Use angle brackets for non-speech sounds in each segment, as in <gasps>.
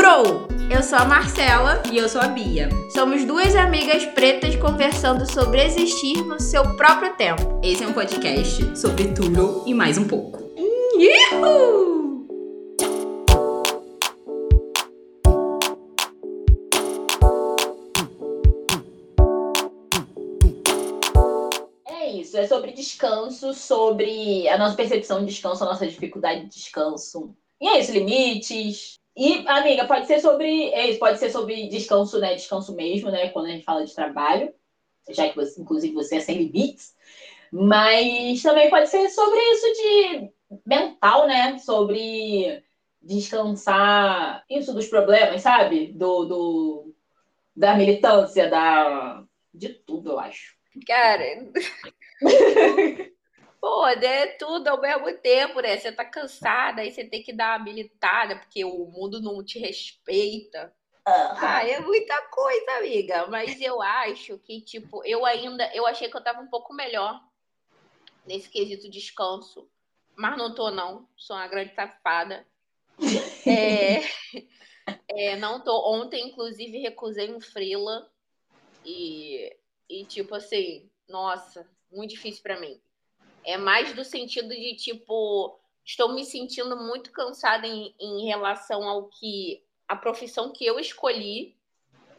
Turou! Eu sou a Marcela e eu sou a Bia. Somos duas amigas pretas conversando sobre existir no seu próprio tempo. Esse é um podcast sobre tudo e mais um pouco. É isso, é sobre descanso, sobre a nossa percepção de descanso, a nossa dificuldade de descanso. E é isso, limites, e, amiga, pode ser sobre. É isso, pode ser sobre descanso, né? Descanso mesmo, né? Quando a gente fala de trabalho, já que você, inclusive, você é sem limites. Mas também pode ser sobre isso de mental, né? Sobre descansar isso dos problemas, sabe? Do, do da militância, da de tudo, eu acho. Cara, <laughs> Pô, é tudo ao mesmo tempo, né? Você tá cansada, aí você tem que dar uma habilitada, porque o mundo não te respeita. Ah, é muita coisa, amiga. Mas eu acho que, tipo, eu ainda. Eu achei que eu tava um pouco melhor nesse quesito descanso. Mas não tô, não. Sou uma grande safada. é, <laughs> é, não tô. Ontem, inclusive, recusei um freela. E, e tipo assim, nossa, muito difícil para mim. É mais do sentido de tipo, estou me sentindo muito cansada em, em relação ao que a profissão que eu escolhi.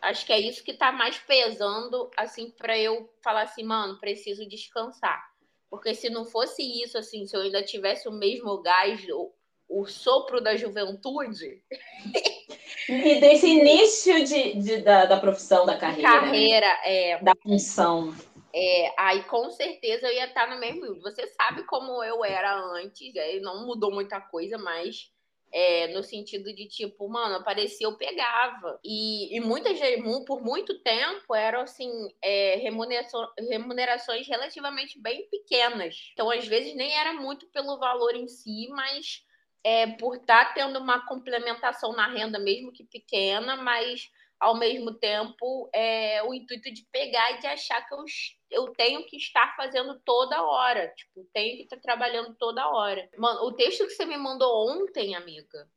Acho que é isso que está mais pesando, assim, para eu falar assim, mano, preciso descansar. Porque se não fosse isso, assim, se eu ainda tivesse o mesmo gás, o, o sopro da juventude. <laughs> e desse início de, de da, da, profissão, da carreira. Carreira, né? é. Da função. É, aí com certeza eu ia estar no mesmo nível. Você sabe como eu era antes, aí não mudou muita coisa, mas é, no sentido de tipo, mano, aparecia, eu pegava. E, e muitas por muito tempo eram assim, é, remunerações, remunerações relativamente bem pequenas. Então, às vezes, nem era muito pelo valor em si, mas é, por estar tá tendo uma complementação na renda, mesmo que pequena, mas ao mesmo tempo é, o intuito de pegar e de achar que eu, eu tenho que estar fazendo toda hora. Tipo, tenho que estar trabalhando toda hora. Mano, o texto que você me mandou ontem, amiga,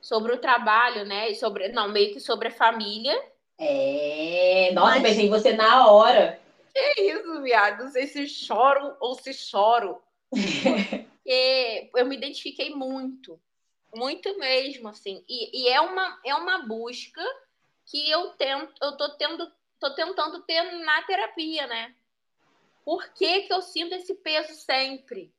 sobre o trabalho, né? E sobre. Não, meio que sobre a família. É. Nossa, Mas... pensei em você na hora. Que isso, viado? Não sei se choro ou se choro. <laughs> Porque eu me identifiquei muito. Muito mesmo, assim. E, e é, uma, é uma busca que eu tento, eu tô tendo, tô tentando ter na terapia, né? Por que, que eu sinto esse peso sempre?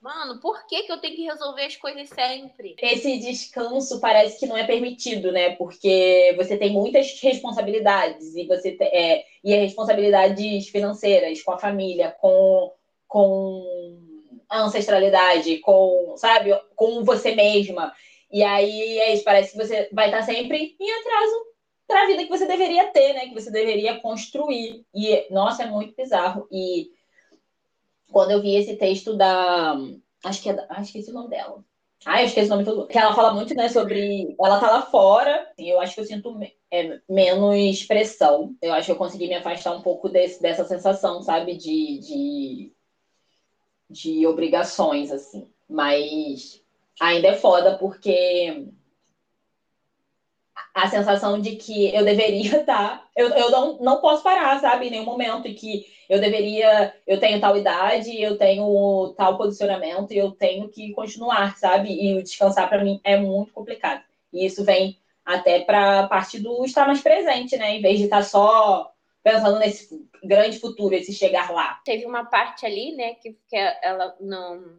Mano, por que, que eu tenho que resolver as coisas sempre? Esse descanso parece que não é permitido, né? Porque você tem muitas responsabilidades e você é, e responsabilidades financeiras com a família, com, com a ancestralidade, com, sabe, com você mesma. E aí é isso, parece que você vai estar sempre em atraso para a vida que você deveria ter, né? Que você deveria construir. E, nossa, é muito bizarro. E quando eu vi esse texto da. Acho que é da... Ah, esqueci o nome dela. Ah, eu esqueci o nome todo. Que ela fala muito, né, sobre. Ela tá lá fora. E eu acho que eu sinto é, menos pressão. Eu acho que eu consegui me afastar um pouco desse, dessa sensação, sabe? De, de, de obrigações, assim. Mas ainda é foda porque a sensação de que eu deveria estar. <laughs> Tá, eu, eu não, não posso parar, sabe, em nenhum momento, e que eu deveria. Eu tenho tal idade, eu tenho tal posicionamento, e eu tenho que continuar, sabe? E descansar para mim é muito complicado. E isso vem até para a parte do estar mais presente, né? Em vez de estar só pensando nesse grande futuro, esse chegar lá. Teve uma parte ali, né, que, que ela não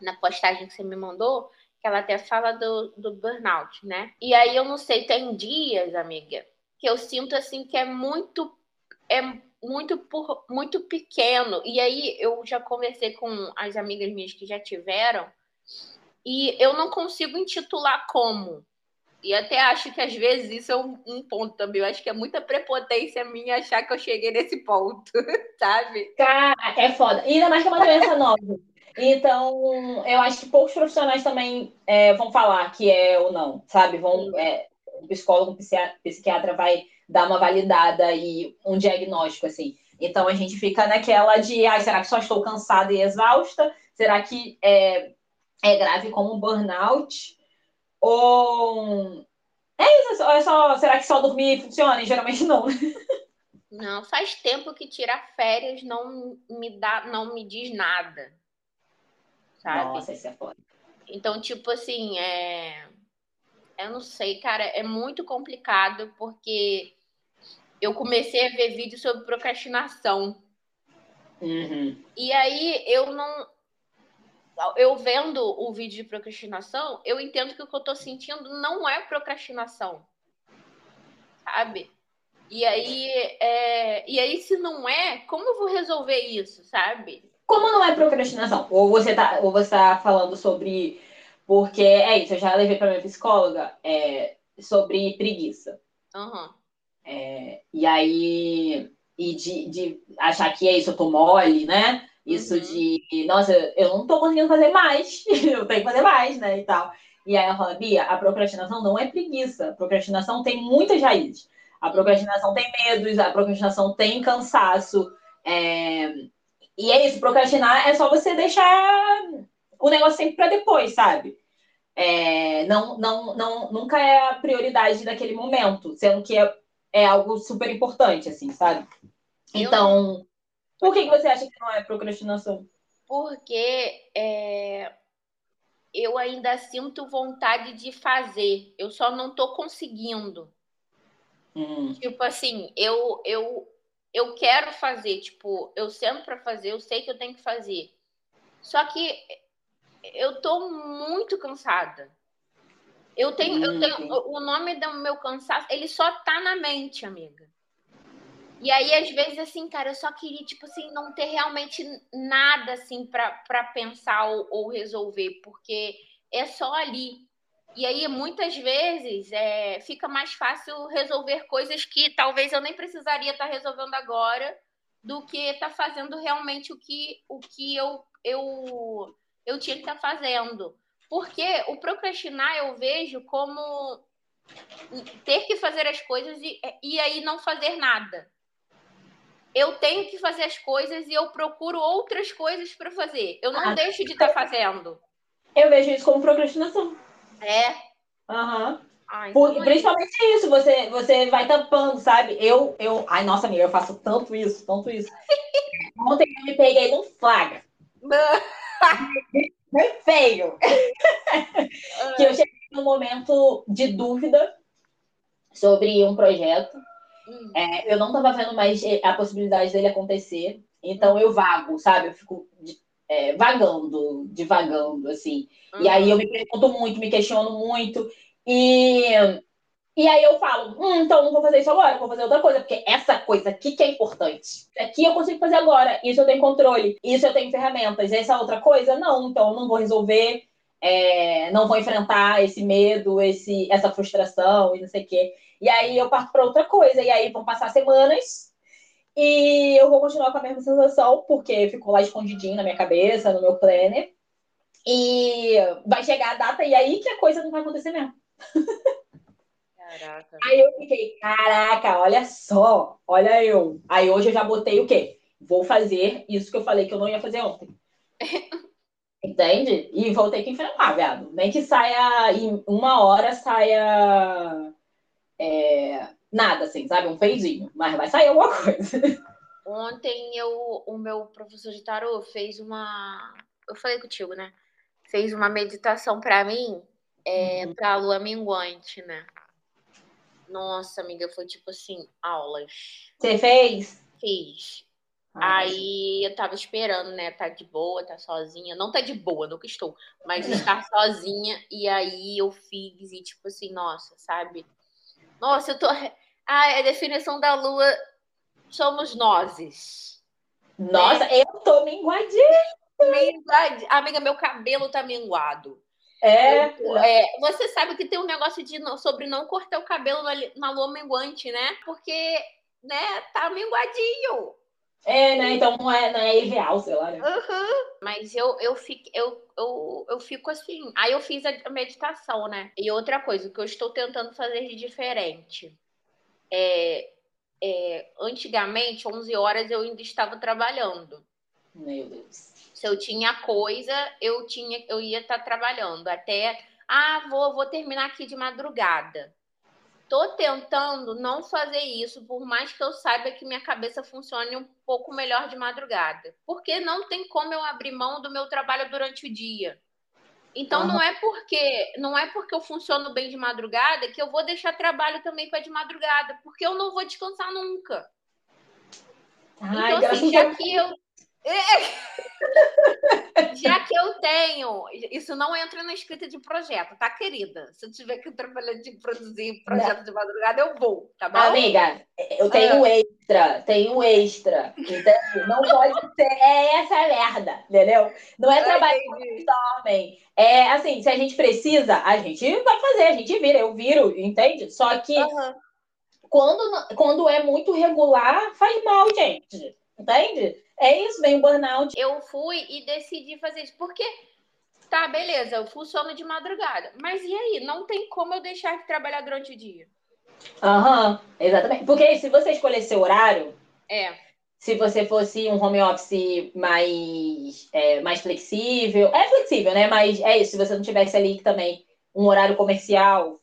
na postagem que você me mandou, que ela até fala do, do burnout, né? E aí eu não sei, tem dias, amiga, que eu sinto assim que é muito é muito por, muito pequeno. E aí eu já conversei com as amigas minhas que já tiveram e eu não consigo intitular como. E até acho que às vezes isso é um, um, ponto também. Eu acho que é muita prepotência minha achar que eu cheguei nesse ponto, <laughs> sabe? Cara, é foda. E ainda mais que é uma doença nova. Então, eu acho que poucos profissionais também é, vão falar que é ou não, sabe? Vão, é, o psicólogo, o psiquiatra vai dar uma validada e um diagnóstico, assim. Então, a gente fica naquela de, ah, será que só estou cansada e exausta? Será que é, é grave como um burnout? Ou é isso, é só. Será que só dormir funciona? E geralmente não. Não, faz tempo que tirar férias não me dá, não me diz nada. Sabe? Nossa, isso é foda. Então, tipo assim, é. Eu não sei, cara, é muito complicado porque eu comecei a ver vídeos sobre procrastinação. Uhum. E aí eu não. Eu vendo o vídeo de procrastinação, eu entendo que o que eu tô sentindo não é procrastinação. Sabe? E aí, é... e aí, se não é, como eu vou resolver isso, sabe? Como não é procrastinação? Ou você tá, ou você tá falando sobre. Porque é isso, eu já levei para minha psicóloga é, sobre preguiça. Uhum. É, e aí, e de, de achar que é isso, eu tô mole, né? Isso uhum. de, nossa, eu não tô conseguindo fazer mais, <laughs> eu tenho que fazer mais, né? E tal. E aí ela fala, Bia, a procrastinação não é preguiça. A procrastinação tem muitas raízes. A procrastinação tem medos, a procrastinação tem cansaço. É... E é isso, procrastinar é só você deixar o negócio sempre para depois, sabe? É... Não, não, não, nunca é a prioridade daquele momento, sendo que é, é algo super importante, assim, sabe? Então, por que, que você acha que não é procrastinação? Porque é, eu ainda sinto vontade de fazer, eu só não estou conseguindo. Hum. Tipo assim, eu, eu, eu quero fazer, tipo, eu sento para fazer, eu sei que eu tenho que fazer. Só que eu tô muito cansada. Eu tenho, hum, eu tenho o nome do meu cansaço, ele só tá na mente, amiga. E aí, às vezes, assim, cara, eu só queria, tipo assim, não ter realmente nada, assim, para pensar ou, ou resolver, porque é só ali. E aí, muitas vezes, é, fica mais fácil resolver coisas que talvez eu nem precisaria estar tá resolvendo agora do que estar tá fazendo realmente o que, o que eu, eu, eu tinha que estar tá fazendo. Porque o procrastinar eu vejo como ter que fazer as coisas e, e aí não fazer nada. Eu tenho que fazer as coisas e eu procuro outras coisas para fazer. Eu não ah, deixo de estar fazendo. Eu vejo isso como procrastinação. É. Aham. Uhum. então principalmente é isso, você, você vai tampando, sabe? Eu, eu. Ai, nossa amiga, eu faço tanto isso, tanto isso. <laughs> Ontem eu me peguei num flagra. Foi feio. que eu cheguei num momento de dúvida sobre um projeto. Hum. É, eu não estava vendo mais a possibilidade dele acontecer. Então eu vago, sabe? Eu fico é, vagando, divagando, assim. Uhum. E aí eu me pergunto muito, me questiono muito. E, e aí eu falo, hum, então não vou fazer isso agora, vou fazer outra coisa, porque essa coisa aqui que é importante. Aqui eu consigo fazer agora, isso eu tenho controle, isso eu tenho ferramentas. Essa outra coisa, não, então não vou resolver, é, não vou enfrentar esse medo, esse, essa frustração e não sei o quê. E aí eu parto para outra coisa, e aí vão passar semanas e eu vou continuar com a mesma sensação, porque ficou lá escondidinho na minha cabeça, no meu planner. E vai chegar a data e aí que a coisa não vai acontecer mesmo. Caraca. Aí eu fiquei, caraca, olha só, olha eu. Aí hoje eu já botei o quê? Vou fazer isso que eu falei que eu não ia fazer ontem. <laughs> Entende? E vou ter que enfrentar, viado. Nem que saia em uma hora, saia. É, nada, assim, sabe? Um peidinho, mas vai sair alguma coisa. Ontem eu, o meu professor de tarô fez uma. Eu falei contigo, né? Fez uma meditação para mim, é, uhum. pra lua minguante, né? Nossa, amiga, foi tipo assim, aulas. Você fez? Fiz. Ah, Aí eu tava esperando, né? Tá de boa, tá sozinha. Não tá de boa, nunca estou, mas estar <laughs> sozinha. E aí eu fiz, e tipo assim, nossa, sabe? Nossa, eu tô. Ah, a definição da lua somos nós. Nossa, né? eu tô minguadinha. Minguadi... Amiga, meu cabelo tá minguado. É. Eu, é. Você sabe que tem um negócio de, sobre não cortar o cabelo na, na lua minguante, né? Porque, né, tá minguadinho. É, né? Então não é, não é ideal, sei lá, né? Uhum. Mas eu, eu, fico, eu, eu, eu fico assim. Aí eu fiz a meditação, né? E outra coisa, o que eu estou tentando fazer de diferente. É, é, antigamente, 11 horas, eu ainda estava trabalhando. Meu Deus. Se eu tinha coisa, eu tinha, eu ia estar trabalhando. Até Ah, vou, vou terminar aqui de madrugada. Tô tentando não fazer isso, por mais que eu saiba que minha cabeça funcione um pouco melhor de madrugada. Porque não tem como eu abrir mão do meu trabalho durante o dia. Então uhum. não é porque não é porque eu funciono bem de madrugada que eu vou deixar trabalho também para de madrugada, porque eu não vou descansar nunca. Ai, então, assim, já que eu <laughs> Já que eu tenho, isso não entra na escrita de projeto, tá, querida? Se eu tiver que trabalhar de produzir projeto não. de madrugada, eu vou, tá bom? Amiga, eu tenho ah. extra, tenho extra, entendeu? Não pode ser, é essa merda, entendeu? Não é trabalho que dormem. É assim, se a gente precisa, a gente vai fazer, a gente vira, eu viro, entende? Só que uhum. quando, quando é muito regular, faz mal, gente, entende? É isso, vem o burnout. Eu fui e decidi fazer isso. Porque, tá, beleza, eu funciono de madrugada. Mas e aí? Não tem como eu deixar de trabalhar durante o dia. Aham, uhum, exatamente. Porque se você escolher seu horário. É. Se você fosse um home office mais, é, mais flexível. É flexível, né? Mas é isso. Se você não tivesse ali também um horário comercial.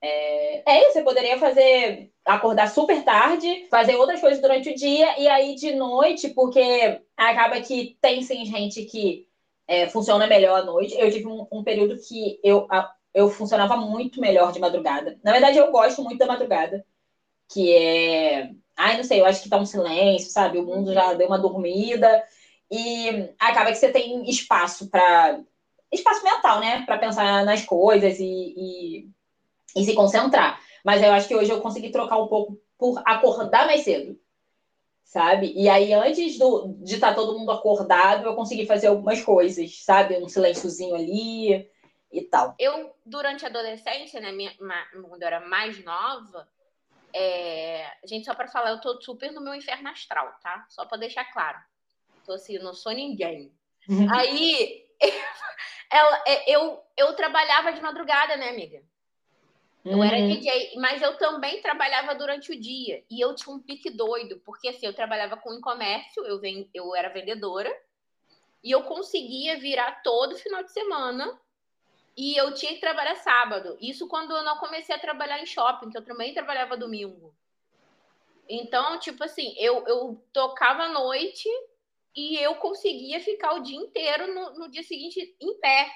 É, é isso, você poderia fazer acordar super tarde, fazer outras coisas durante o dia e aí de noite, porque acaba que tem sim gente que é, funciona melhor à noite. Eu tive um, um período que eu, a, eu funcionava muito melhor de madrugada. Na verdade, eu gosto muito da madrugada, que é. Ai, não sei, eu acho que tá um silêncio, sabe? O mundo já deu uma dormida e acaba que você tem espaço para espaço mental, né? Para pensar nas coisas e, e, e se concentrar. Mas eu acho que hoje eu consegui trocar um pouco por acordar mais cedo, sabe? E aí, antes do, de estar tá todo mundo acordado, eu consegui fazer algumas coisas, sabe? Um silênciozinho ali e tal. Eu, durante a adolescência, né, minha, quando eu era mais nova, é... gente, só para falar, eu tô super no meu inferno astral, tá? Só para deixar claro. Tô assim, não sou ninguém. Uhum. Aí, <laughs> ela, é, eu, eu trabalhava de madrugada, né, amiga? Eu uhum. era DJ, mas eu também trabalhava durante o dia. E eu tinha um pique doido, porque assim, eu trabalhava com e-comércio, eu, vend... eu era vendedora, e eu conseguia virar todo final de semana. E eu tinha que trabalhar sábado. Isso quando eu não comecei a trabalhar em shopping, que eu também trabalhava domingo. Então, tipo assim, eu, eu tocava à noite e eu conseguia ficar o dia inteiro no, no dia seguinte em pé.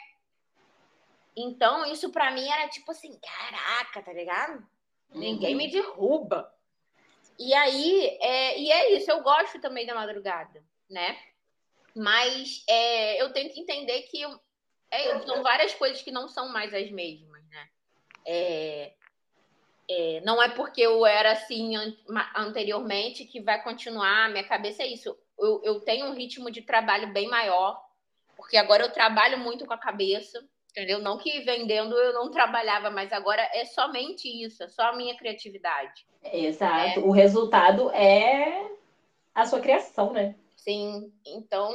Então, isso para mim era tipo assim, caraca, tá ligado? Uhum. Ninguém me derruba. E aí, é, e é isso, eu gosto também da madrugada, né? Mas é, eu tenho que entender que é, são várias coisas que não são mais as mesmas, né? É, é, não é porque eu era assim an anteriormente que vai continuar. Minha cabeça é isso. Eu, eu tenho um ritmo de trabalho bem maior, porque agora eu trabalho muito com a cabeça. Entendeu? Não que vendendo eu não trabalhava, mas agora é somente isso, é só a minha criatividade. Exato. É. O resultado é a sua criação, né? Sim. Então,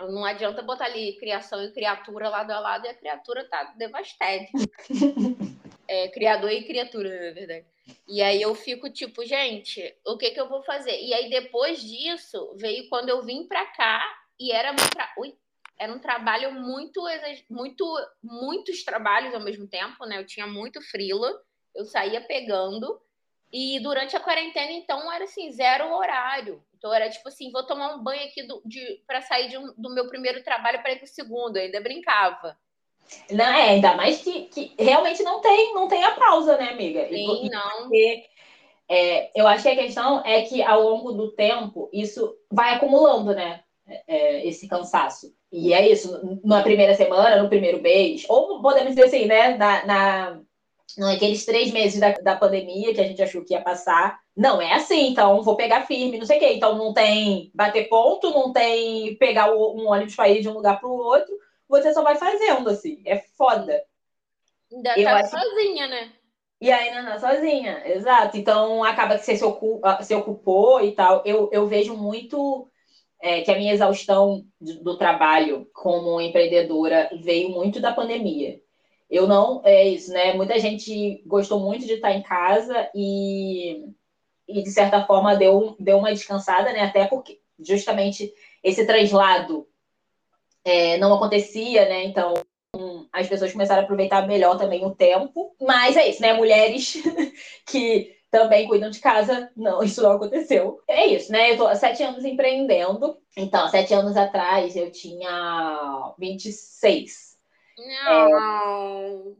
não adianta botar ali criação e criatura lado a lado e a criatura tá devastada. <laughs> é, criador e criatura, na verdade. E aí eu fico tipo, gente, o que que eu vou fazer? E aí depois disso, veio quando eu vim pra cá e era muito. Ui, era um trabalho muito, muito, muitos trabalhos ao mesmo tempo, né? Eu tinha muito frila, eu saía pegando. E durante a quarentena, então, era assim, zero horário. Então, era tipo assim, vou tomar um banho aqui para sair de um, do meu primeiro trabalho para ir para o segundo. Eu ainda brincava. Não, é, ainda mais que, que realmente não tem, não tem a pausa, né, amiga? Sim, e, não. Porque, é, eu acho que a questão é que ao longo do tempo isso vai acumulando, né? É, esse cansaço. E é isso, na primeira semana, no primeiro mês, ou podemos dizer assim, né, na, na, naqueles três meses da, da pandemia que a gente achou que ia passar. Não é assim, então vou pegar firme, não sei o quê. Então não tem bater ponto, não tem pegar um ônibus para ir de um lugar para o outro, você só vai fazendo, assim. É foda. Ainda Eu tá acho... sozinha, né? E ainda não sozinha, exato. Então acaba que você se, ocupa, se ocupou e tal. Eu, eu vejo muito é, que a minha exaustão do trabalho como empreendedora veio muito da pandemia. Eu não, é isso, né? Muita gente gostou muito de estar em casa e, e de certa forma deu, deu uma descansada, né? Até porque justamente esse translado é, não acontecia, né? Então as pessoas começaram a aproveitar melhor também o tempo. Mas é isso, né? Mulheres <laughs> que também cuidam de casa. Não, isso não aconteceu. É isso, né? Eu tô há sete anos empreendendo. Então, sete anos atrás eu tinha 26. Não.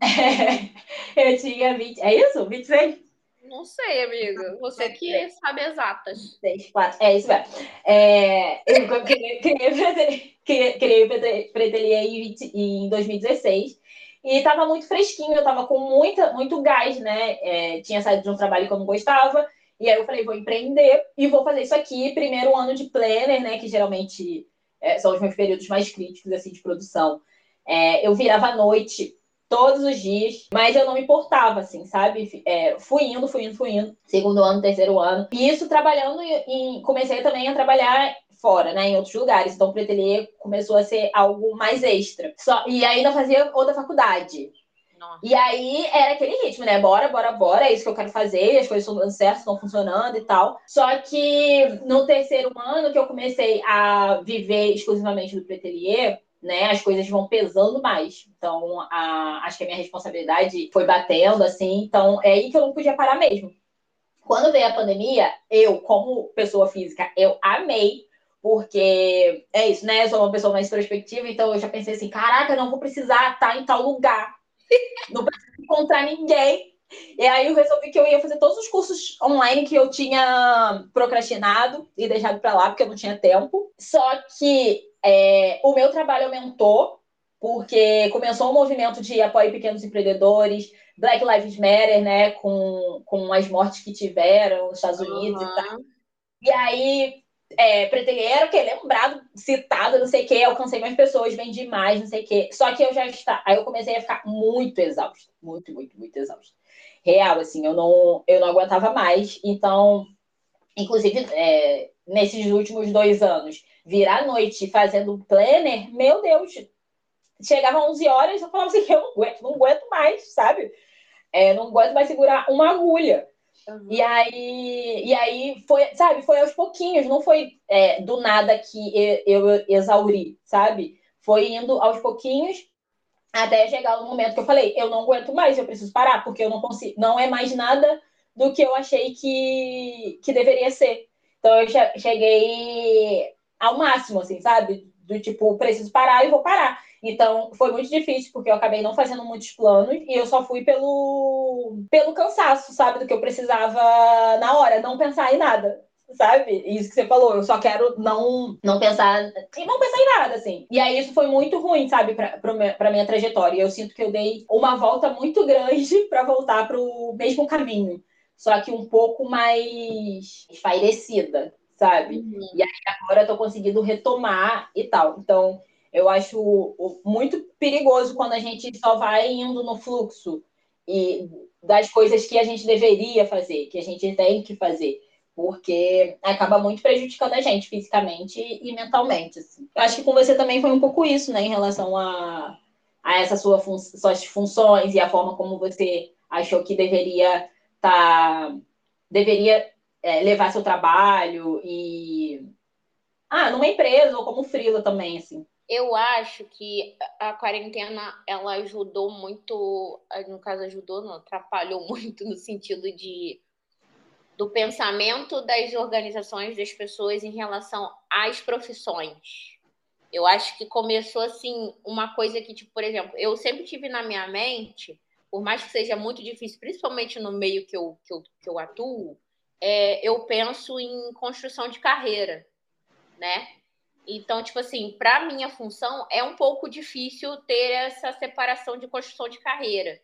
É, eu tinha 20. É isso? 26? Não sei, amiga. Você que sabe exatas. 6, 4. É isso mesmo. É, eu criei o Pretelier em 2016. E estava muito fresquinho, eu estava com muita, muito gás, né? É, tinha saído de um trabalho que eu não gostava. E aí eu falei, vou empreender e vou fazer isso aqui. Primeiro ano de planner, né? Que geralmente é, são os meus períodos mais críticos, assim, de produção. É, eu virava à noite todos os dias, mas eu não me importava, assim, sabe? É, fui indo, fui indo, fui indo. Segundo ano, terceiro ano. E isso trabalhando em... Comecei também a trabalhar fora, né, em outros lugares. Então, o pretelier começou a ser algo mais extra. Só, e ainda fazia outra faculdade. Nossa. E aí era aquele ritmo, né? Bora, bora, bora, é isso que eu quero fazer, as coisas estão dando certo, estão funcionando e tal. Só que no terceiro ano que eu comecei a viver exclusivamente do pretelier, né, as coisas vão pesando mais. Então, a, acho que a minha responsabilidade foi batendo, assim. Então, é aí que eu não podia parar mesmo. Quando veio a pandemia, eu, como pessoa física, eu amei porque é isso, né? Eu sou uma pessoa mais perspectiva, então eu já pensei assim: caraca, não vou precisar estar em tal lugar, <laughs> não preciso encontrar ninguém. E aí eu resolvi que eu ia fazer todos os cursos online que eu tinha procrastinado e deixado para lá porque eu não tinha tempo. Só que é, o meu trabalho aumentou porque começou um movimento de apoio a pequenos empreendedores, Black Lives Matter, né, com, com as mortes que tiveram nos Estados Unidos uhum. e tal. E aí é, era o quê? Lembrado, citado, não sei o quê, alcancei mais pessoas, vendi mais, não sei o quê. Só que eu já está. Aí eu comecei a ficar muito exausta. Muito, muito, muito exausta. Real, assim, eu não, eu não aguentava mais. Então, inclusive, é, nesses últimos dois anos, virar noite fazendo planner, meu Deus, chegava 11 horas, eu falava assim, <laughs> eu não aguento, não aguento mais, sabe? É, não aguento mais segurar uma agulha. Uhum. E aí, e aí foi, sabe, foi aos pouquinhos, não foi é, do nada que eu, eu exauri, sabe? Foi indo aos pouquinhos até chegar no momento que eu falei, eu não aguento mais, eu preciso parar, porque eu não consigo, não é mais nada do que eu achei que, que deveria ser. Então eu cheguei ao máximo, assim, sabe? Do tipo, preciso parar e vou parar. Então, foi muito difícil, porque eu acabei não fazendo muitos planos e eu só fui pelo, pelo cansaço, sabe? Do que eu precisava na hora, não pensar em nada sabe? Isso que você falou, eu só quero não, não pensar e não pensar em nada, assim. E aí isso foi muito ruim, sabe, pra, pra, pra minha trajetória. Eu sinto que eu dei uma volta muito <laughs> grande para voltar pro mesmo caminho, só que um pouco mais espairecida, sabe? Uhum. E aí agora eu tô conseguindo retomar e tal. Então, eu acho muito perigoso quando a gente só vai indo no fluxo e das coisas que a gente deveria fazer, que a gente tem que fazer, porque acaba muito prejudicando a gente fisicamente e mentalmente. Assim. Eu acho que com você também foi um pouco isso, né, em relação a, a essas sua fun suas funções e a forma como você achou que deveria tá, deveria é, levar seu trabalho e ah, numa empresa ou como frila também, assim eu acho que a quarentena ela ajudou muito, no caso ajudou, não, atrapalhou <laughs> muito no sentido de do pensamento das organizações das pessoas em relação às profissões. Eu acho que começou assim uma coisa que, tipo, por exemplo, eu sempre tive na minha mente, por mais que seja muito difícil, principalmente no meio que eu, que eu, que eu atuo, é, eu penso em construção de carreira, né? Então, tipo assim, para minha função é um pouco difícil ter essa separação de construção de carreira.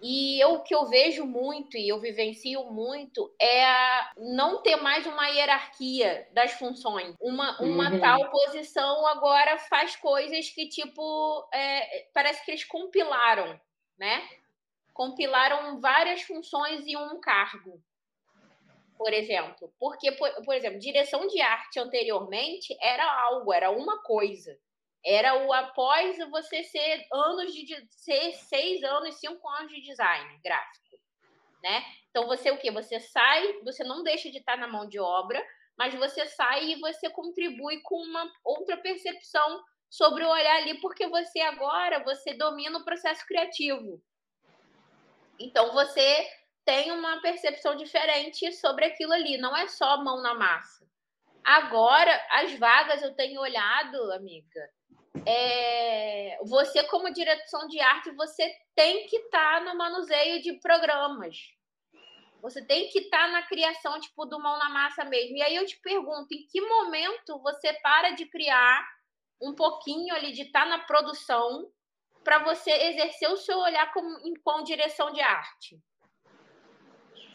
E eu, o que eu vejo muito e eu vivencio muito é a não ter mais uma hierarquia das funções. Uma, uma uhum. tal posição agora faz coisas que, tipo, é, parece que eles compilaram, né? Compilaram várias funções em um cargo por exemplo. Porque, por, por, exemplo, direção de arte anteriormente era algo, era uma coisa. Era o após você ser anos de ser seis anos, cinco anos de design gráfico, né? Então você o que? Você sai, você não deixa de estar na mão de obra, mas você sai e você contribui com uma outra percepção sobre o olhar ali, porque você agora você domina o processo criativo. Então você tem uma percepção diferente sobre aquilo ali, não é só mão na massa. Agora, as vagas eu tenho olhado, amiga. É... Você, como direção de arte, você tem que estar tá no manuseio de programas. Você tem que estar tá na criação, tipo, do mão na massa mesmo. E aí eu te pergunto, em que momento você para de criar um pouquinho ali, de estar tá na produção, para você exercer o seu olhar como, com direção de arte?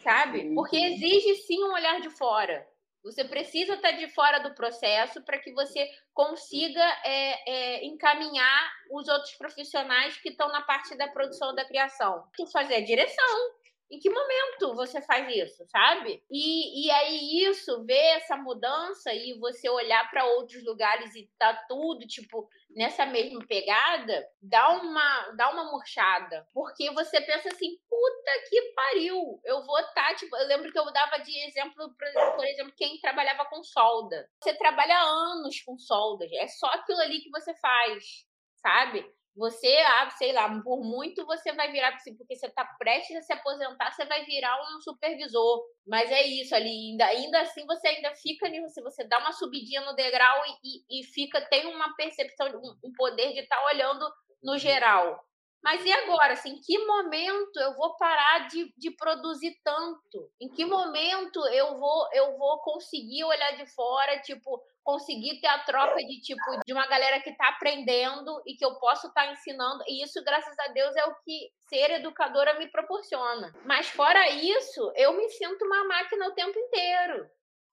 Sabe? Porque exige sim um olhar de fora. Você precisa estar de fora do processo para que você consiga é, é, encaminhar os outros profissionais que estão na parte da produção da criação. Tu fazer a direção, em que momento você faz isso, sabe? E, e aí isso, ver essa mudança e você olhar para outros lugares e tá tudo, tipo, nessa mesma pegada, dá uma, dá uma murchada. Porque você pensa assim, puta que pariu, eu vou estar, tá, tipo, eu lembro que eu dava de exemplo, por exemplo, quem trabalhava com solda. Você trabalha anos com soldas, é só aquilo ali que você faz, sabe? Você, ah, sei lá, por muito você vai virar, porque você está prestes a se aposentar, você vai virar um supervisor. Mas é isso ali, ainda, ainda assim você ainda fica nisso, você dá uma subidinha no degrau e, e, e fica, tem uma percepção, um, um poder de estar tá olhando no geral. Mas e agora? Assim, em que momento eu vou parar de, de produzir tanto? Em que momento eu vou eu vou conseguir olhar de fora, tipo, conseguir ter a troca de tipo de uma galera que está aprendendo e que eu posso estar tá ensinando. E isso, graças a Deus, é o que ser educadora me proporciona. Mas fora isso, eu me sinto uma máquina o tempo inteiro.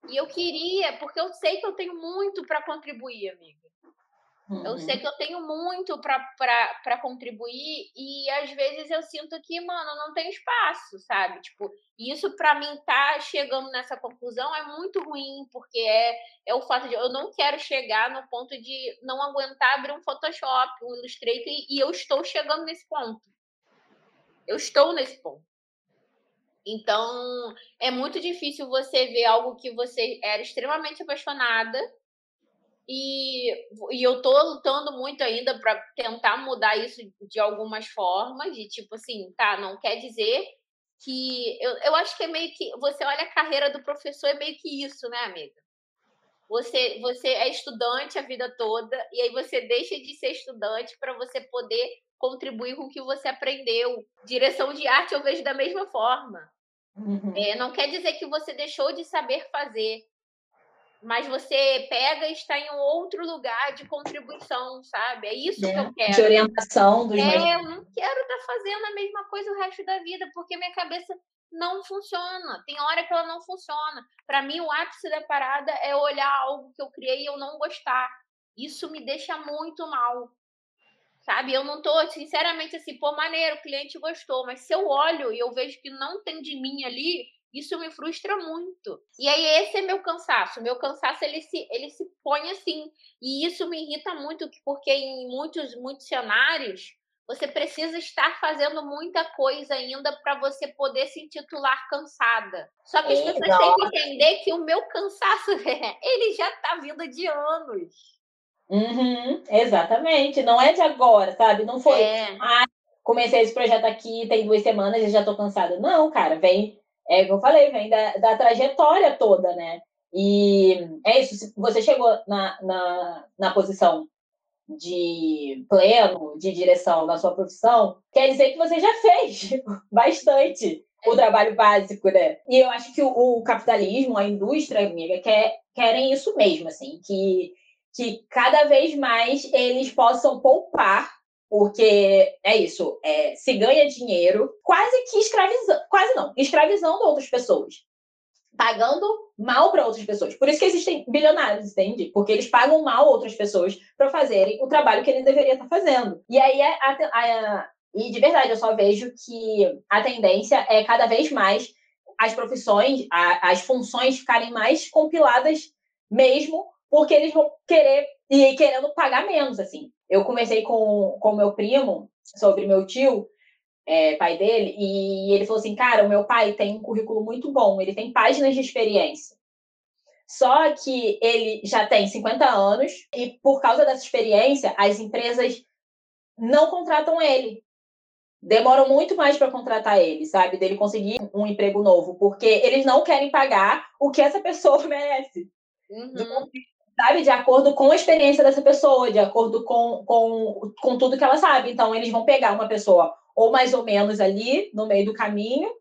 E eu queria, porque eu sei que eu tenho muito para contribuir, amiga. Uhum. Eu sei que eu tenho muito para contribuir e às vezes eu sinto que, mano, não tem espaço, sabe? Tipo, isso para mim tá chegando nessa conclusão é muito ruim, porque é, é o fato de eu não quero chegar no ponto de não aguentar abrir um Photoshop, um Illustrator e, e eu estou chegando nesse ponto. Eu estou nesse ponto. Então, é muito difícil você ver algo que você era extremamente apaixonada e, e eu tô lutando muito ainda para tentar mudar isso de algumas formas, de tipo assim, tá, não quer dizer que. Eu, eu acho que é meio que. Você olha a carreira do professor, é meio que isso, né, amiga? Você, você é estudante a vida toda, e aí você deixa de ser estudante para você poder contribuir com o que você aprendeu. Direção de arte eu vejo da mesma forma. Uhum. É, não quer dizer que você deixou de saber fazer, mas você pega e está em um outro lugar de contribuição, sabe? É isso é, que eu quero. De orientação dos É, eu não quero estar tá fazendo a mesma coisa o resto da vida, porque minha cabeça não funciona. Tem hora que ela não funciona. Para mim, o ápice da parada é olhar algo que eu criei e eu não gostar. Isso me deixa muito mal. Sabe? Eu não tô, sinceramente, assim, pô, maneiro, o cliente gostou, mas se eu olho e eu vejo que não tem de mim ali, isso me frustra muito. E aí esse é meu cansaço. Meu cansaço ele se ele se põe assim, e isso me irrita muito porque em muitos muitos cenários você precisa estar fazendo muita coisa ainda para você poder se intitular cansada. Só que as pessoas têm que entender que o meu cansaço <laughs> ele já está vindo de anos. Uhum, exatamente, não é de agora, sabe? Não foi. É. Ah, comecei esse projeto aqui, tem duas semanas e já estou cansada. Não, cara, vem é como eu falei, vem da, da trajetória toda, né? E é isso, você chegou na, na, na posição de pleno, de direção na sua profissão, quer dizer que você já fez <laughs> bastante o trabalho básico, né? E eu acho que o, o capitalismo, a indústria, amiga, quer, querem isso mesmo, assim, que, que cada vez mais eles possam poupar porque é isso, é, se ganha dinheiro quase que escravizando, quase não, escravizando outras pessoas, pagando mal para outras pessoas. Por isso que existem bilionários, entende? Porque eles pagam mal outras pessoas para fazerem o trabalho que eles deveriam estar fazendo. E aí a, a, a, e de verdade eu só vejo que a tendência é cada vez mais as profissões, as funções ficarem mais compiladas mesmo, porque eles vão querer e querendo pagar menos assim. Eu conversei com o meu primo sobre meu tio, é, pai dele, e ele falou assim: cara, o meu pai tem um currículo muito bom, ele tem páginas de experiência. Só que ele já tem 50 anos e, por causa dessa experiência, as empresas não contratam ele. Demoram muito mais para contratar ele, sabe? Dele conseguir um emprego novo, porque eles não querem pagar o que essa pessoa <laughs> merece. Uhum. Sabe? De acordo com a experiência dessa pessoa, de acordo com, com, com tudo que ela sabe. Então, eles vão pegar uma pessoa ou mais ou menos ali no meio do caminho,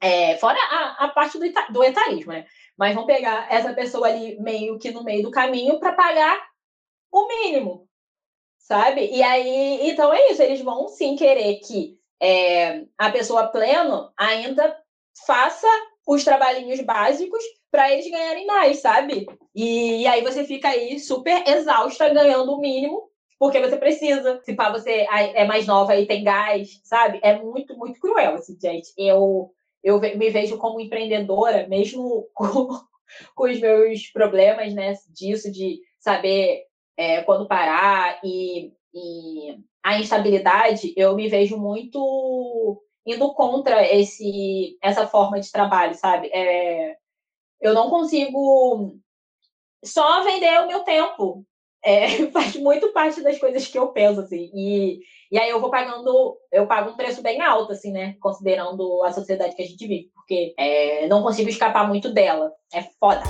é, fora a, a parte do, do etarismo, né? Mas vão pegar essa pessoa ali meio que no meio do caminho para pagar o mínimo, sabe? E aí, então é isso, eles vão sim querer que é, a pessoa pleno ainda faça os trabalhinhos básicos para eles ganharem mais, sabe? E, e, aí você fica aí super exausta ganhando o mínimo porque você precisa. Se pá, você é mais nova e tem gás, sabe? É muito, muito cruel, assim, gente. Eu eu me vejo como empreendedora, mesmo <laughs> com, com os meus problemas, né, disso, de saber é, quando parar e, e a instabilidade, eu me vejo muito indo contra esse, essa forma de trabalho, sabe? É, eu não consigo só vender o meu tempo, é, <laughs> faz muito parte das coisas que eu penso, assim. E, e aí eu vou pagando, eu pago um preço bem alto, assim, né? Considerando a sociedade que a gente vive, porque é, não consigo escapar muito dela. É foda.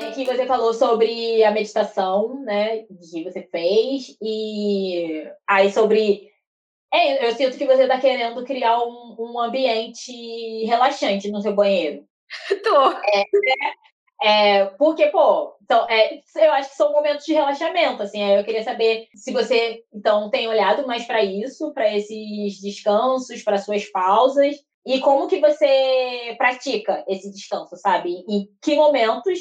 É que você falou sobre a meditação, né? Que você fez, e aí sobre. É, eu sinto que você está querendo criar um, um ambiente relaxante no seu banheiro. <laughs> Tô. É, é, porque, pô, então, é, eu acho que são momentos de relaxamento, assim. Eu queria saber se você, então, tem olhado mais para isso, para esses descansos, para suas pausas, e como que você pratica esse descanso, sabe? Em que momentos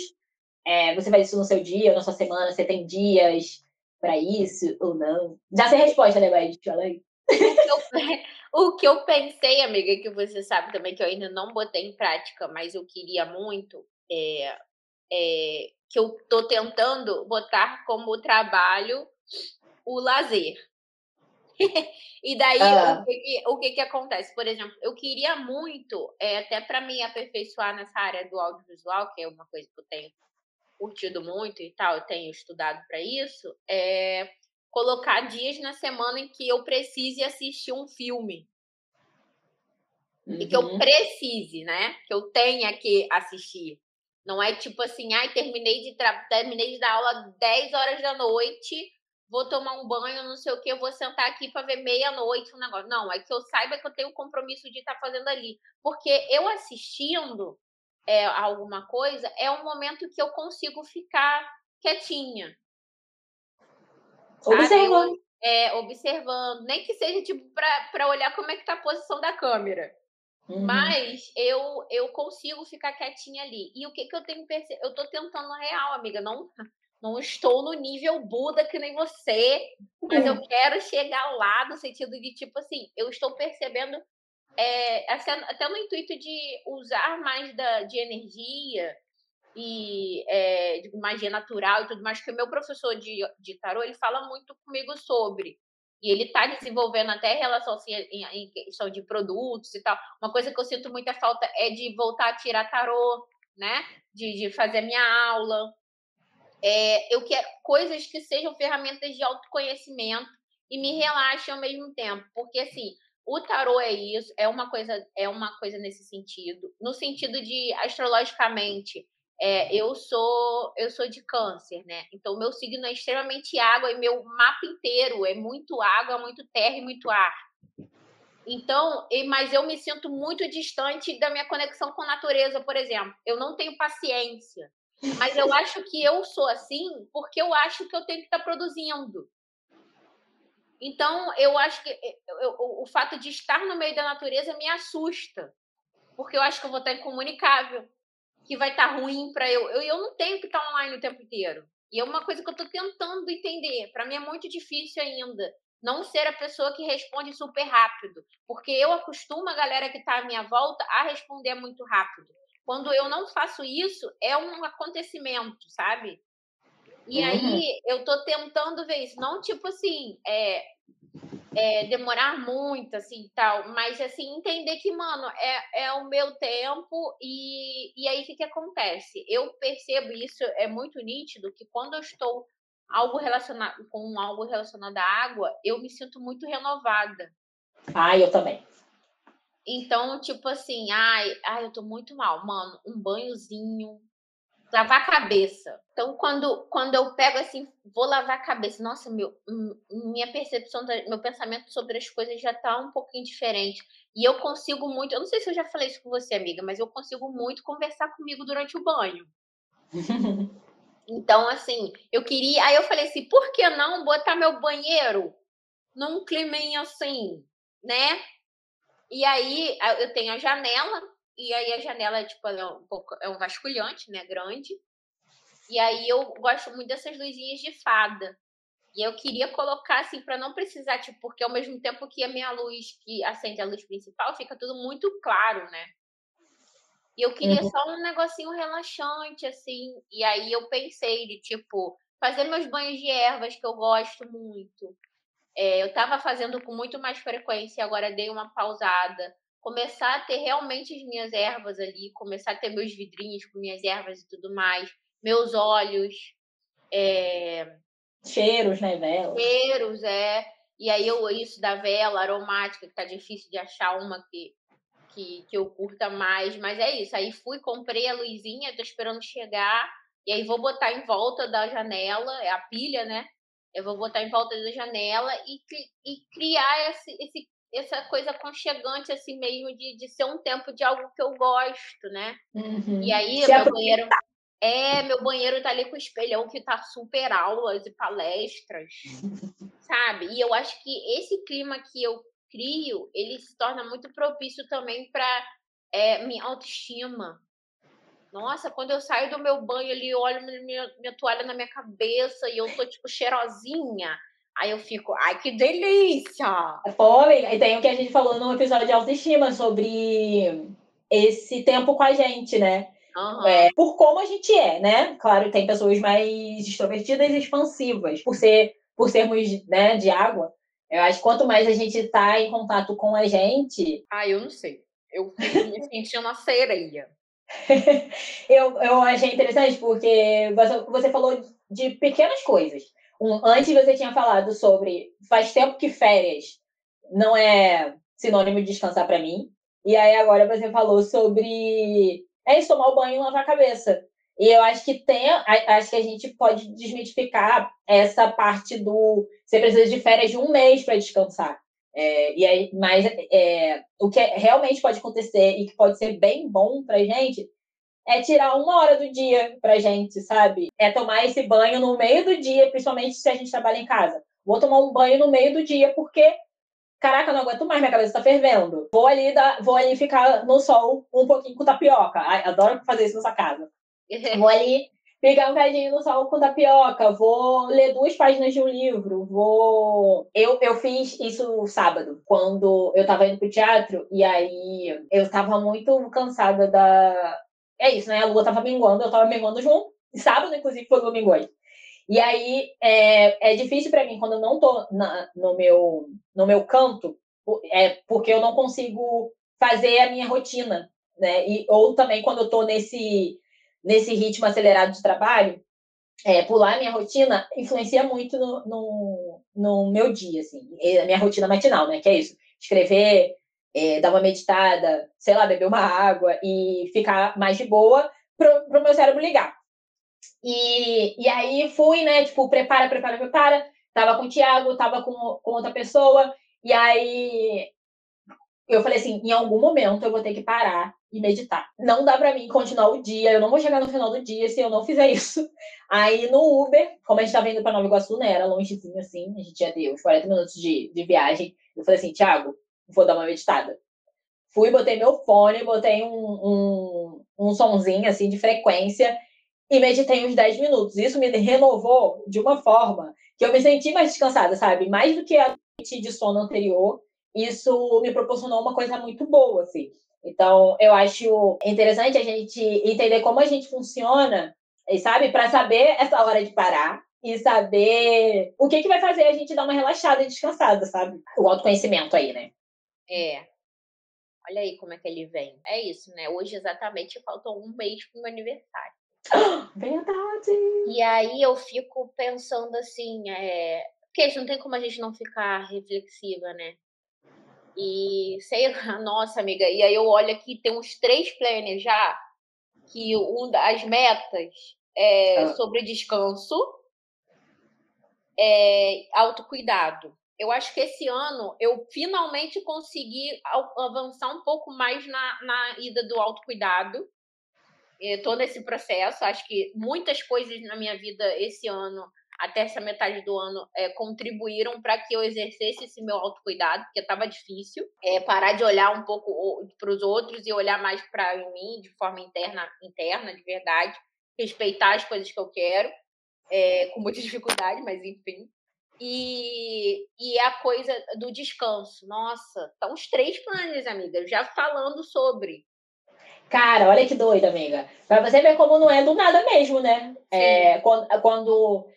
é, você faz isso no seu dia, na sua semana? Você tem dias para isso ou não? Já sei a resposta, né, mas fala aí. <laughs> O que eu pensei, amiga, que você sabe também que eu ainda não botei em prática, mas eu queria muito, é, é, que eu estou tentando botar como trabalho o lazer. <laughs> e daí, ah. o, que, o que, que acontece? Por exemplo, eu queria muito, é, até para me aperfeiçoar nessa área do audiovisual, que é uma coisa que eu tenho curtido muito e tal, eu tenho estudado para isso, é colocar dias na semana em que eu precise assistir um filme. Uhum. E que eu uhum. precise, né? Que eu tenha que assistir. Não é tipo assim, ai, terminei de, terminei de dar aula 10 horas da noite, vou tomar um banho, não sei o que, vou sentar aqui para ver meia-noite um negócio. Não, é que eu saiba que eu tenho o compromisso de estar tá fazendo ali. Porque eu assistindo é, alguma coisa, é um momento que eu consigo ficar quietinha. Observando. Eu, é, observando. Nem que seja tipo para olhar como é que tá a posição da câmera. Uhum. Mas eu eu consigo ficar quietinha ali. E o que que eu tenho percebido? Eu tô tentando real, amiga, não não estou no nível Buda que nem você, mas uhum. eu quero chegar lá no sentido de tipo assim, eu estou percebendo é, até no intuito de usar mais da, de energia e é, de magia natural e tudo mais, que o meu professor de, de tarô, ele fala muito comigo sobre. E ele está desenvolvendo até relação assim, em, em, questão de produtos e tal. Uma coisa que eu sinto muita falta é de voltar a tirar tarô, né? De, de fazer minha aula. É, eu quero coisas que sejam ferramentas de autoconhecimento e me relaxem ao mesmo tempo. Porque, assim, o tarô é isso, é uma coisa, é uma coisa nesse sentido. No sentido de, astrologicamente, é, eu sou eu sou de câncer, né? Então meu signo é extremamente água e meu mapa inteiro é muito água, muito terra e muito ar. Então, mas eu me sinto muito distante da minha conexão com a natureza, por exemplo. Eu não tenho paciência. Mas eu <laughs> acho que eu sou assim porque eu acho que eu tenho que estar produzindo. Então, eu acho que eu, o fato de estar no meio da natureza me assusta. Porque eu acho que eu vou estar incomunicável que vai estar tá ruim para eu. eu. Eu não tenho que estar tá online o tempo inteiro. E é uma coisa que eu estou tentando entender. Para mim é muito difícil ainda não ser a pessoa que responde super rápido, porque eu acostumo a galera que está à minha volta a responder muito rápido. Quando eu não faço isso, é um acontecimento, sabe? E uhum. aí eu tô tentando ver isso, não tipo assim, é, é, demorar muito, assim, tal, mas, assim, entender que, mano, é, é o meu tempo e, e aí o que, que acontece? Eu percebo isso, é muito nítido, que quando eu estou algo relacionado com algo relacionado à água, eu me sinto muito renovada. Ah, eu também. Então, tipo assim, ai, ai, eu tô muito mal, mano, um banhozinho, lavar a cabeça. Então, quando, quando eu pego assim, vou lavar a cabeça, nossa, meu, minha percepção, meu pensamento sobre as coisas já tá um pouquinho diferente. E eu consigo muito, eu não sei se eu já falei isso com você, amiga, mas eu consigo muito conversar comigo durante o banho. <laughs> então, assim, eu queria. Aí eu falei assim, por que não botar meu banheiro num climinha assim, né? E aí eu tenho a janela, e aí a janela tipo, é um pouco é um vasculhante, né, grande. E aí eu gosto muito dessas luzinhas de fada. E eu queria colocar assim para não precisar, tipo, porque ao mesmo tempo que a minha luz que acende a luz principal, fica tudo muito claro, né? E eu queria uhum. só um negocinho relaxante assim. E aí eu pensei de tipo fazer meus banhos de ervas que eu gosto muito. É, eu estava fazendo com muito mais frequência, agora dei uma pausada começar a ter realmente as minhas ervas ali, começar a ter meus vidrinhos com minhas ervas e tudo mais, meus óleos. É... Cheiros, né, vela? Cheiros, é. E aí eu, isso da vela aromática, que tá difícil de achar uma que, que, que eu curta mais, mas é isso. Aí fui, comprei a luzinha, tô esperando chegar, e aí vou botar em volta da janela, é a pilha, né? Eu vou botar em volta da janela e, e criar esse, esse essa coisa aconchegante, assim, mesmo, de, de ser um tempo de algo que eu gosto, né? Uhum. E aí, Se meu banheiro. É, meu banheiro tá ali com o espelhão que tá super aulas e palestras, sabe? E eu acho que esse clima que eu crio, ele se torna muito propício também para é, minha autoestima. Nossa, quando eu saio do meu banho ali, olho minha, minha toalha na minha cabeça e eu tô, tipo, cheirosinha. Aí eu fico, ai, que delícia! Pô, e tem o que a gente falou no episódio de autoestima sobre esse tempo com a gente, né? Uhum. É, por como a gente é, né? Claro, tem pessoas mais extrovertidas e expansivas. Por, ser, por sermos né, de água, eu acho que quanto mais a gente está em contato com a gente. Ah, eu não sei. Eu <laughs> me sentindo uma sereia. <laughs> eu, eu achei interessante porque você, você falou de pequenas coisas. Um, antes você tinha falado sobre faz tempo que férias não é sinônimo de descansar para mim. E aí agora você falou sobre é isso, tomar o banho e lavar a cabeça. E eu acho que tem, acho que a gente pode desmitificar essa parte do você precisa de férias de um mês para descansar. É, e aí, mas é, o que realmente pode acontecer e que pode ser bem bom para gente é tirar uma hora do dia pra gente, sabe? É tomar esse banho no meio do dia, principalmente se a gente trabalha em casa. Vou tomar um banho no meio do dia, porque, caraca, não aguento mais, minha cabeça tá fervendo. Vou ali, dar, vou ali ficar no sol um pouquinho com tapioca. Ai, adoro fazer isso nessa casa. <laughs> vou ali ficar um cadinho no sol com tapioca, vou ler duas páginas de um livro, vou. Eu, eu fiz isso sábado, quando eu tava indo pro teatro, e aí eu tava muito cansada da, é isso, né? A lua tava minguando, eu tava minguando junto. Sábado, inclusive, foi lua minguante. E aí é, é difícil para mim quando eu não tô na, no, meu, no meu canto, é porque eu não consigo fazer a minha rotina, né? E, ou também quando eu tô nesse, nesse ritmo acelerado de trabalho, é, pular a minha rotina influencia muito no, no, no meu dia, assim, a minha rotina matinal, né? Que é isso, escrever é, dar uma meditada, sei lá, beber uma água e ficar mais de boa pro, pro meu cérebro ligar. E, e aí fui, né, tipo, prepara, prepara, prepara. Tava com o Thiago, tava com, com outra pessoa, e aí eu falei assim, em algum momento eu vou ter que parar e meditar. Não dá para mim continuar o dia, eu não vou chegar no final do dia se eu não fizer <laughs> isso. Aí no Uber, como a gente tava indo para Nova Iguaçu, né, era longezinho assim, a gente ia ter uns 40 minutos de, de viagem. Eu falei assim, Thiago, vou dar uma meditada. Fui, botei meu fone, botei um, um, um sonzinho assim de frequência e meditei uns 10 minutos. Isso me renovou de uma forma que eu me senti mais descansada, sabe? Mais do que a noite de sono anterior, isso me proporcionou uma coisa muito boa, assim. Então, eu acho interessante a gente entender como a gente funciona, sabe? Para saber essa hora de parar e saber o que, que vai fazer a gente dar uma relaxada e descansada, sabe? O autoconhecimento aí, né? É. Olha aí como é que ele vem. É isso, né? Hoje exatamente faltou um mês pro meu aniversário. <gasps> Verdade! E aí eu fico pensando assim, é... porque não tem como a gente não ficar reflexiva, né? E sei lá, <laughs> nossa amiga, e aí eu olho aqui, tem uns três planners já, que um, as metas é ah. sobre descanso, é, autocuidado. Eu acho que esse ano eu finalmente consegui avançar um pouco mais na, na ida do autocuidado. Estou nesse processo. Acho que muitas coisas na minha vida esse ano, até essa metade do ano, é, contribuíram para que eu exercesse esse meu autocuidado, porque estava difícil. É, parar de olhar um pouco para os outros e olhar mais para mim de forma interna, interna, de verdade. Respeitar as coisas que eu quero é, com muita dificuldade, mas enfim. E, e a coisa do descanso. Nossa, tá uns três planos, amiga, já falando sobre. Cara, olha que doida, amiga. Pra você ver como não é do nada mesmo, né? É, quando, quando.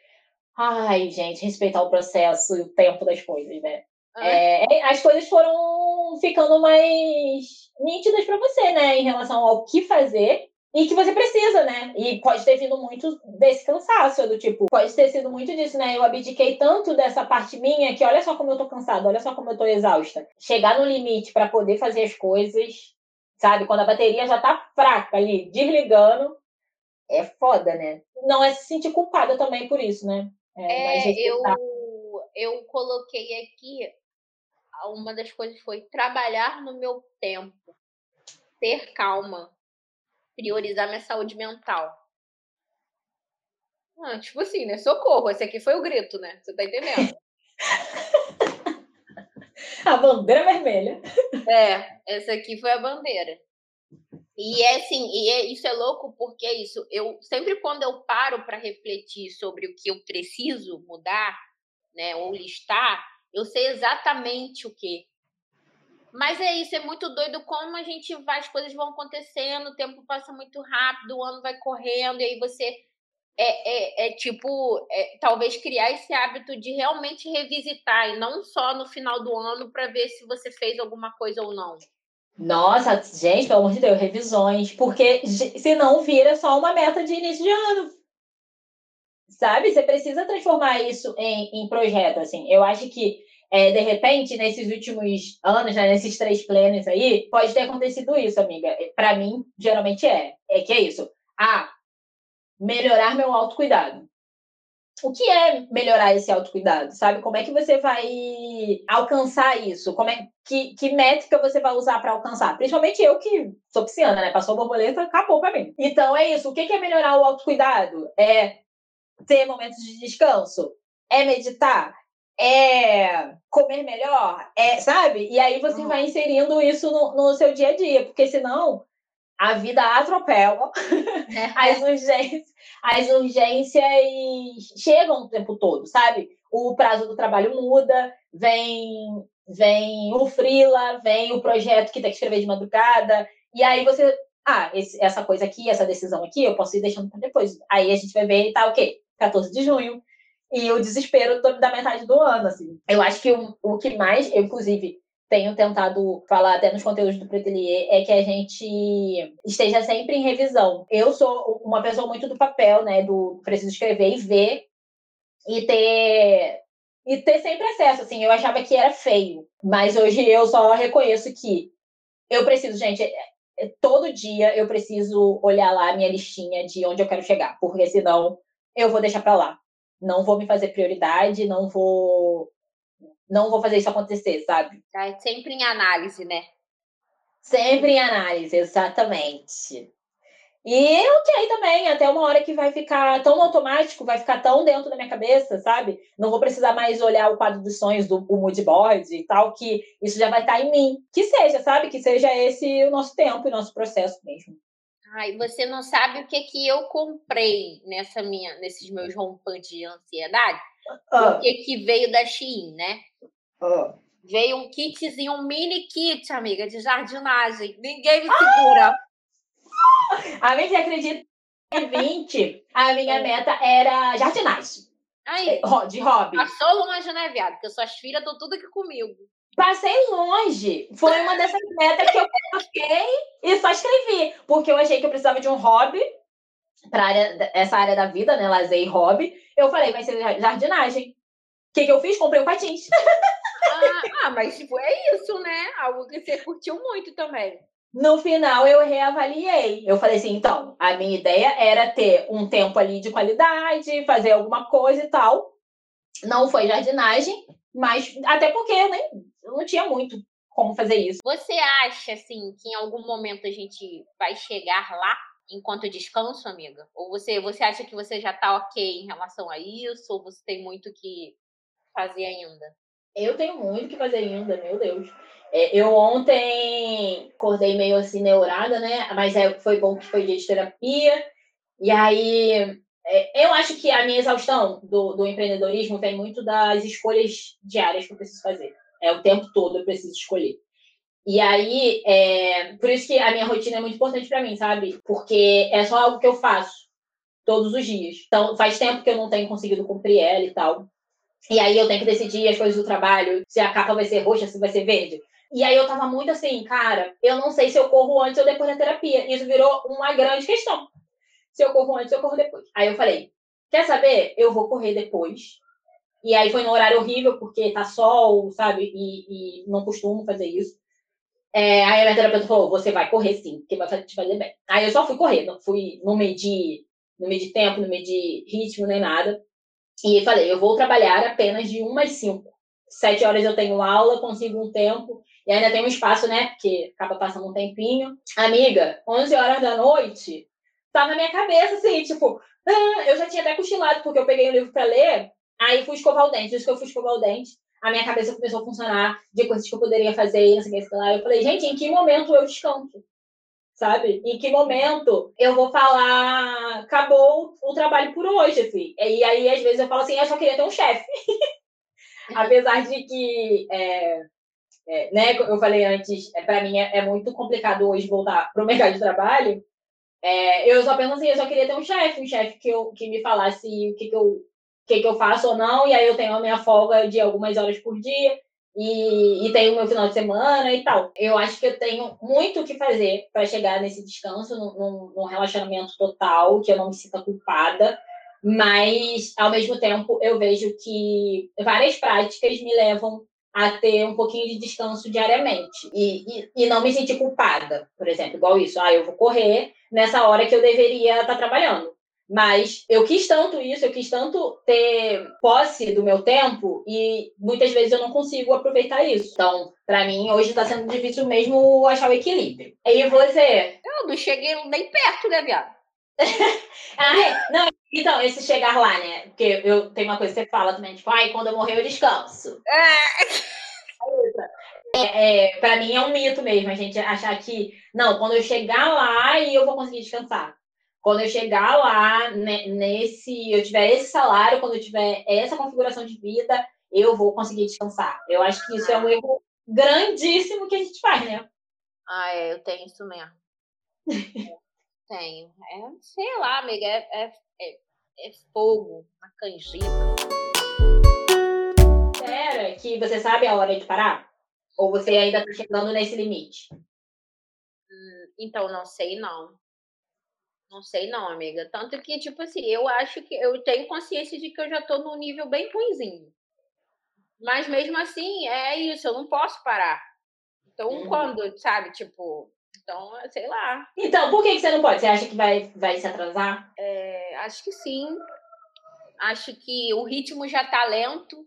Ai, gente, respeitar o processo e o tempo das coisas, né? Ah. É, as coisas foram ficando mais nítidas para você, né? Em relação ao que fazer e que você precisa, né? E pode ter vindo muito desse cansaço, do tipo, pode ter sido muito disso, né? Eu abdiquei tanto dessa parte minha que olha só como eu tô cansada, olha só como eu tô exausta. Chegar no limite para poder fazer as coisas, sabe? Quando a bateria já tá fraca ali, desligando, é foda, né? Não é se sentir culpada também por isso, né? É, é eu, eu coloquei aqui, uma das coisas foi trabalhar no meu tempo, ter calma priorizar minha saúde mental. Ah, tipo assim, né? Socorro, esse aqui foi o grito, né? Você tá entendendo? <laughs> a bandeira vermelha. É, essa aqui foi a bandeira. E é assim, e é, isso é louco porque é isso. Eu sempre quando eu paro para refletir sobre o que eu preciso mudar, né, ou listar, eu sei exatamente o que. Mas é isso, é muito doido como a gente vai, as coisas vão acontecendo, o tempo passa muito rápido, o ano vai correndo, e aí você é, é, é tipo, é, talvez criar esse hábito de realmente revisitar, e não só no final do ano para ver se você fez alguma coisa ou não. Nossa, gente, pelo amor de Deus, revisões, porque senão vira só uma meta de início de ano. Sabe? Você precisa transformar isso em, em projeto, assim. Eu acho que é, de repente, nesses últimos anos, né, nesses três plenos aí, pode ter acontecido isso, amiga. É, Para mim, geralmente é. É que é isso. Ah, melhorar meu autocuidado. O que é melhorar esse autocuidado, sabe? Como é que você vai alcançar isso? Como é que, que métrica você vai usar para alcançar? Principalmente eu que sou pisciana, né? Passou a borboleta, acabou para mim. Então é isso. O que é melhorar o autocuidado? É ter momentos de descanso? É meditar? É comer melhor, é, sabe? E aí você uhum. vai inserindo isso no, no, seu dia a dia, porque senão a vida atropela <laughs> as <laughs> urgências, as urgências chegam o tempo todo, sabe? O prazo do trabalho muda, vem vem o freela, vem o projeto que tem que escrever de madrugada, e aí você, ah, esse, essa coisa aqui, essa decisão aqui, eu posso ir deixando para depois. Aí a gente vai ver e tá, o quê? 14 de junho, e o desespero da metade do ano, assim. Eu acho que o, o que mais, eu, inclusive, tenho tentado falar até nos conteúdos do Pretelier é que a gente esteja sempre em revisão. Eu sou uma pessoa muito do papel, né? Do preciso escrever e ver e ter e ter sempre acesso. Assim, eu achava que era feio, mas hoje eu só reconheço que eu preciso, gente. É, todo dia eu preciso olhar lá a minha listinha de onde eu quero chegar, porque senão eu vou deixar para lá não vou me fazer prioridade, não vou não vou fazer isso acontecer, sabe? É sempre em análise, né? Sempre em análise, exatamente. E ok também, até uma hora que vai ficar tão automático, vai ficar tão dentro da minha cabeça, sabe? Não vou precisar mais olhar o quadro dos sonhos do mood board e tal, que isso já vai estar em mim. Que seja, sabe? Que seja esse o nosso tempo e nosso processo mesmo. Ai, você não sabe o que que eu comprei nessa minha, nesses meus rompantes de ansiedade? Ah. O que que veio da Shein, né? Ah. Veio um kitzinho, um mini kit, amiga, de jardinagem. Ninguém me segura. Ah! A gente acredita em 20, a minha é. meta era jardinagem. Aí, é, de hobby. Passou longe, né, viado? Porque suas filhas estão tudo aqui comigo. Passei longe. Foi uma dessas metas que eu coloquei e só escrevi. Porque eu achei que eu precisava de um hobby para essa área da vida, né? Lazer e hobby. Eu falei, vai ser jardinagem. O que, que eu fiz? Comprei um patins. Ah, ah, mas tipo, é isso, né? Algo que você curtiu muito também. No final, eu reavaliei. Eu falei assim, então, a minha ideia era ter um tempo ali de qualidade, fazer alguma coisa e tal. Não foi jardinagem, mas até porque eu nem eu não tinha muito como fazer isso. Você acha, assim, que em algum momento a gente vai chegar lá enquanto descanso, amiga? Ou você, você acha que você já tá ok em relação a isso? Ou você tem muito que fazer ainda? Eu tenho muito que fazer ainda, meu Deus. É, eu ontem acordei meio assim neurada, né? Mas é, foi bom que foi dia de terapia. E aí, é, eu acho que a minha exaustão do, do empreendedorismo vem muito das escolhas diárias que eu preciso fazer. É o tempo todo eu preciso escolher. E aí, é, por isso que a minha rotina é muito importante para mim, sabe? Porque é só algo que eu faço todos os dias. Então, faz tempo que eu não tenho conseguido cumprir ela e tal. E aí eu tenho que decidir as coisas do trabalho, se a capa vai ser roxa, se vai ser verde. E aí eu tava muito assim, cara, eu não sei se eu corro antes ou depois da terapia. Isso virou uma grande questão. Se eu corro antes ou eu corro depois. Aí eu falei, quer saber? Eu vou correr depois. E aí foi no horário horrível, porque tá sol, sabe? E, e não costumo fazer isso. É, aí a minha terapeuta falou, você vai correr sim, porque vai te fazer bem. Aí eu só fui correr, não fui, não medi, não medi tempo, não medi ritmo, nem nada. E falei, eu vou trabalhar apenas de 1 às 5. Sete horas eu tenho aula, consigo um tempo, e ainda tem um espaço, né? Porque acaba passando um tempinho. Amiga, 11 horas da noite, tá na minha cabeça, assim, tipo, ah, eu já tinha até cochilado, porque eu peguei o livro para ler, aí fui escovar o dente. Isso que eu fui escovar o dente, a minha cabeça começou a funcionar de coisas que eu poderia fazer, não sei o que lá. Eu falei, gente, em que momento eu descanso? sabe? Em que momento eu vou falar, acabou o trabalho por hoje, assim. E aí, às vezes, eu falo assim, eu só queria ter um chefe. <laughs> Apesar de que, é, é, né, eu falei antes, é, para mim é, é, muito complicado hoje voltar para o mercado de trabalho. É, eu só penso assim, eu só queria ter um chefe, um chefe que, eu, que me falasse o que, que, eu, que, que eu faço ou não, e aí eu tenho a minha folga de algumas horas por dia e, e tenho o meu final de semana e tal. Eu acho que eu tenho muito o que fazer para chegar nesse descanso, num, num relacionamento total, que eu não me sinta culpada, mas ao mesmo tempo eu vejo que várias práticas me levam a ter um pouquinho de descanso diariamente e, e, e, não me sentir culpada, por exemplo, igual isso, ah, eu vou correr nessa hora que eu deveria estar trabalhando. Mas eu quis tanto isso, eu quis tanto ter posse do meu tempo e muitas vezes eu não consigo aproveitar isso. Então, para mim, hoje está sendo difícil mesmo achar o equilíbrio. E você? Eu não cheguei nem perto, né, viado? <laughs> ah, é. Não, então, esse chegar lá, né? Porque eu tenho uma coisa que você fala também, tipo, ai, quando eu morrer eu descanso. É. <laughs> É, é, para mim é um mito mesmo a gente achar que, não, quando eu chegar lá e eu vou conseguir descansar quando eu chegar lá, né, nesse, eu tiver esse salário, quando eu tiver essa configuração de vida, eu vou conseguir descansar. Eu acho que isso é um erro grandíssimo que a gente faz, né? Ah, é, eu tenho isso mesmo. <laughs> tenho. É, sei lá, amiga, é, é, é, é fogo na canjica. Espera que você sabe a hora de parar? Ou você ainda está chegando nesse limite? Hum, então, não sei não. Não sei não, amiga. Tanto que, tipo assim, eu acho que eu tenho consciência de que eu já tô num nível bem ruimzinho. Mas mesmo assim, é isso, eu não posso parar. Então, uhum. quando, sabe, tipo, então, sei lá. Então, por que, você não pode? Você acha que vai, vai se atrasar? É, acho que sim. Acho que o ritmo já tá lento.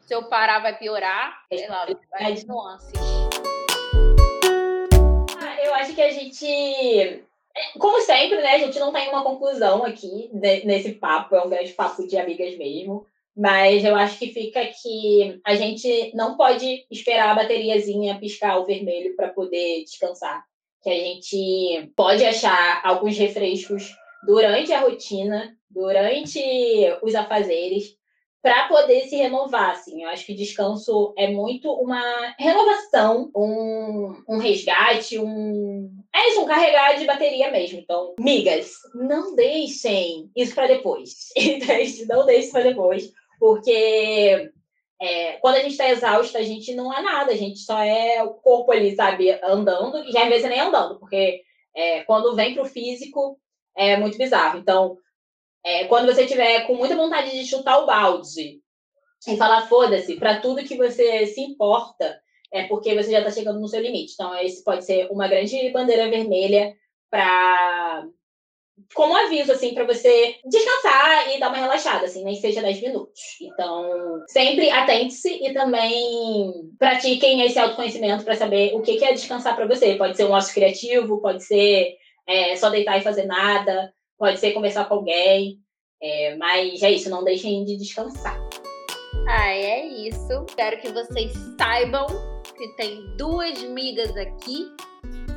Se eu parar, vai piorar. Sei lá, vai nuances. Ah, eu acho que a gente como sempre, né, a gente não tem uma conclusão aqui nesse papo, é um grande papo de amigas mesmo. Mas eu acho que fica que a gente não pode esperar a bateriazinha piscar o vermelho para poder descansar. Que a gente pode achar alguns refrescos durante a rotina, durante os afazeres, para poder se renovar, assim. Eu acho que descanso é muito uma renovação, um, um resgate, um... É isso, um carregar de bateria mesmo. Então, migas, não deixem isso para depois. <laughs> não deixem para depois, porque é, quando a gente está exausta, a gente não é nada, a gente só é o corpo ali, sabe, andando, e às vezes nem andando, porque é, quando vem para o físico é muito bizarro. Então, é, quando você tiver com muita vontade de chutar o balde e falar foda-se para tudo que você se importa, é porque você já está chegando no seu limite. Então, esse pode ser uma grande bandeira vermelha para como aviso, assim, para você descansar e dar uma relaxada, assim, nem seja 10 minutos. Então, sempre atente-se e também pratiquem esse autoconhecimento para saber o que é descansar para você. Pode ser um ócio criativo, pode ser é, só deitar e fazer nada, pode ser conversar com alguém. É, mas é isso, não deixem de descansar. Ah, é isso. Espero que vocês saibam que tem duas migas aqui.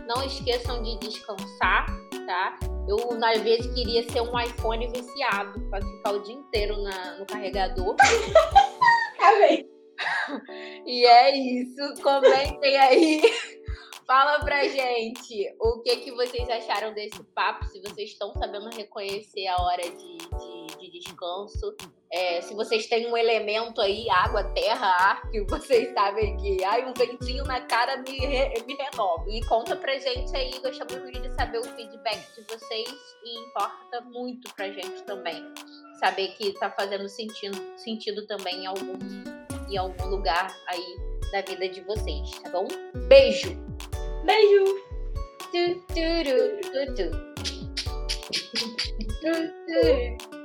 Não esqueçam de descansar, tá? Eu, às vezes, queria ser um iPhone viciado para ficar o dia inteiro na, no carregador. <laughs> Amém. e é isso. Comentem aí. <laughs> Fala pra gente o que, que vocês acharam desse papo, se vocês estão sabendo reconhecer a hora de, de, de descanso. É, se vocês têm um elemento aí, água, terra, ar, que vocês sabem que ai, um ventinho na cara me, re, me renova. E conta pra gente aí, gostamos muito de saber o feedback de vocês e importa muito pra gente também. Saber que tá fazendo sentido, sentido também em algum, em algum lugar aí da vida de vocês, tá bom? Beijo! Beijo! Tu, tu, tu, tu, tu.